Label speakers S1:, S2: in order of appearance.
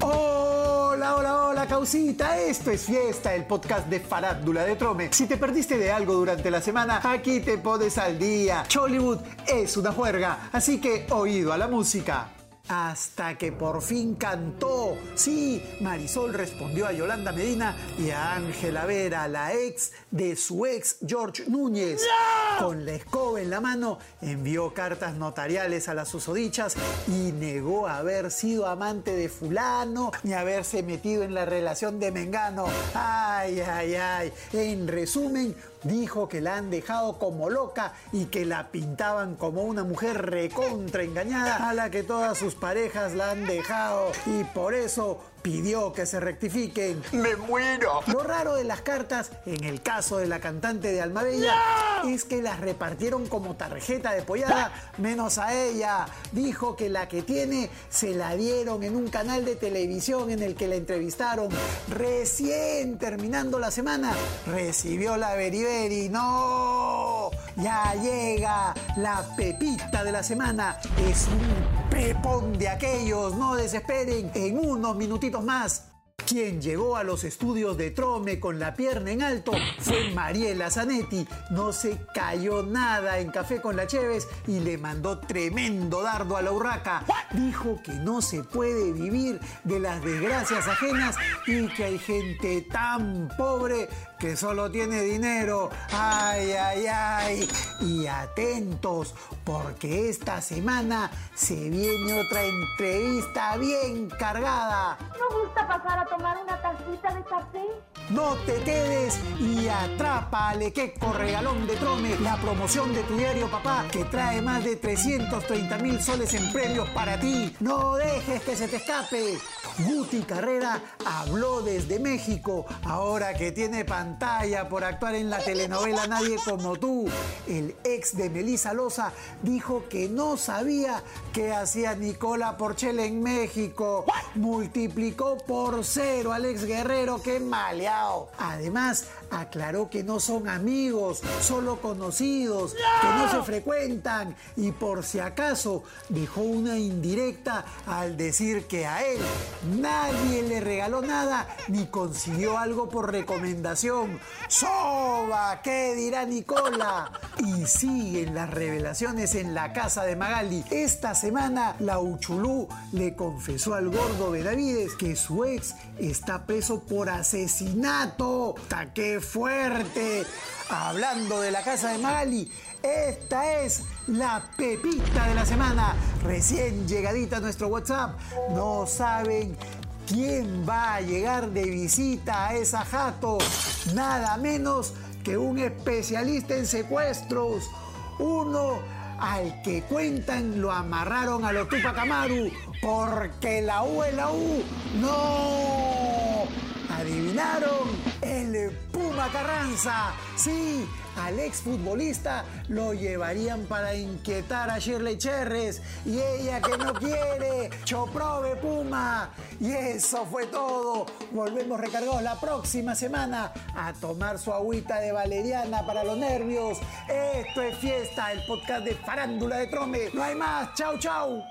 S1: Hola, hola, hola, causita. Esto es Fiesta, el podcast de Farándula de Trome. Si te perdiste de algo durante la semana, aquí te pones al día. Chollywood es una juerga, así que oído a la música hasta que por fin cantó. Sí, Marisol respondió a Yolanda Medina y a Ángela Vera, la ex de su ex George Núñez. Con la escoba en la mano envió cartas notariales a las susodichas y negó haber sido amante de fulano ni haberse metido en la relación de Mengano. Ay, ay, ay. En resumen, dijo que la han dejado como loca y que la pintaban como una mujer recontra engañada a la que todas sus parejas la han dejado y por eso pidió que se rectifiquen.
S2: ¡Me muero!
S1: Lo raro de las cartas, en el caso de la cantante de Almabella, es que las repartieron como tarjeta de pollada, menos a ella. Dijo que la que tiene se la dieron en un canal de televisión en el que la entrevistaron. Recién terminando la semana, recibió la beriberi. ¡No! Ya llega la pepita de la semana. Es un pepón de aquellos. No desesperen. En unos minutitos más quien llegó a los estudios de Trome con la pierna en alto fue Mariela Zanetti. No se cayó nada en Café con la Cheves y le mandó tremendo dardo a la urraca. Dijo que no se puede vivir de las desgracias ajenas y que hay gente tan pobre que solo tiene dinero. Ay, ay, ay. Y atentos, porque esta semana se viene otra entrevista bien cargada.
S3: ¿No gusta pasar a tomar una tacita de café?
S1: No te quedes y atrapa al Equeco Regalón de Trome, la promoción de tu diario papá, que trae más de 330 mil soles en premios para ti. No dejes que se te escape. Guti Carrera habló desde México, ahora que tiene por actuar en la telenovela Nadie como tú. El ex de Melissa Loza dijo que no sabía qué hacía Nicola Porchela en México. Multiplicó por cero al ex guerrero que maleado. Además, aclaró que no son amigos, solo conocidos, que no se frecuentan y por si acaso dejó una indirecta al decir que a él nadie le regaló nada ni consiguió algo por recomendación. ¡Soba! ¿Qué dirá Nicola? Y siguen las revelaciones en la casa de Magali. Esta semana la Uchulú le confesó al gordo Benavides que su ex está preso por asesinato. ¡Ta qué fuerte! Hablando de la casa de Magali, esta es la pepita de la semana. Recién llegadita a nuestro WhatsApp. No saben quién va a llegar de visita a esa jato. Nada menos que un especialista en secuestros. Uno al que cuentan lo amarraron a los Tupac Amaru porque la U es la U. ¡No! ¿Adivinaron? El Puma Carranza. Sí, al exfutbolista lo llevarían para inquietar a Shirley Cherres y ella que no quiere, choprove Puma. Y eso fue todo. Volvemos recargados la próxima semana a tomar su agüita de valeriana para los nervios. Esto es Fiesta, el podcast de Farándula de Trome. No hay más. Chau, chau.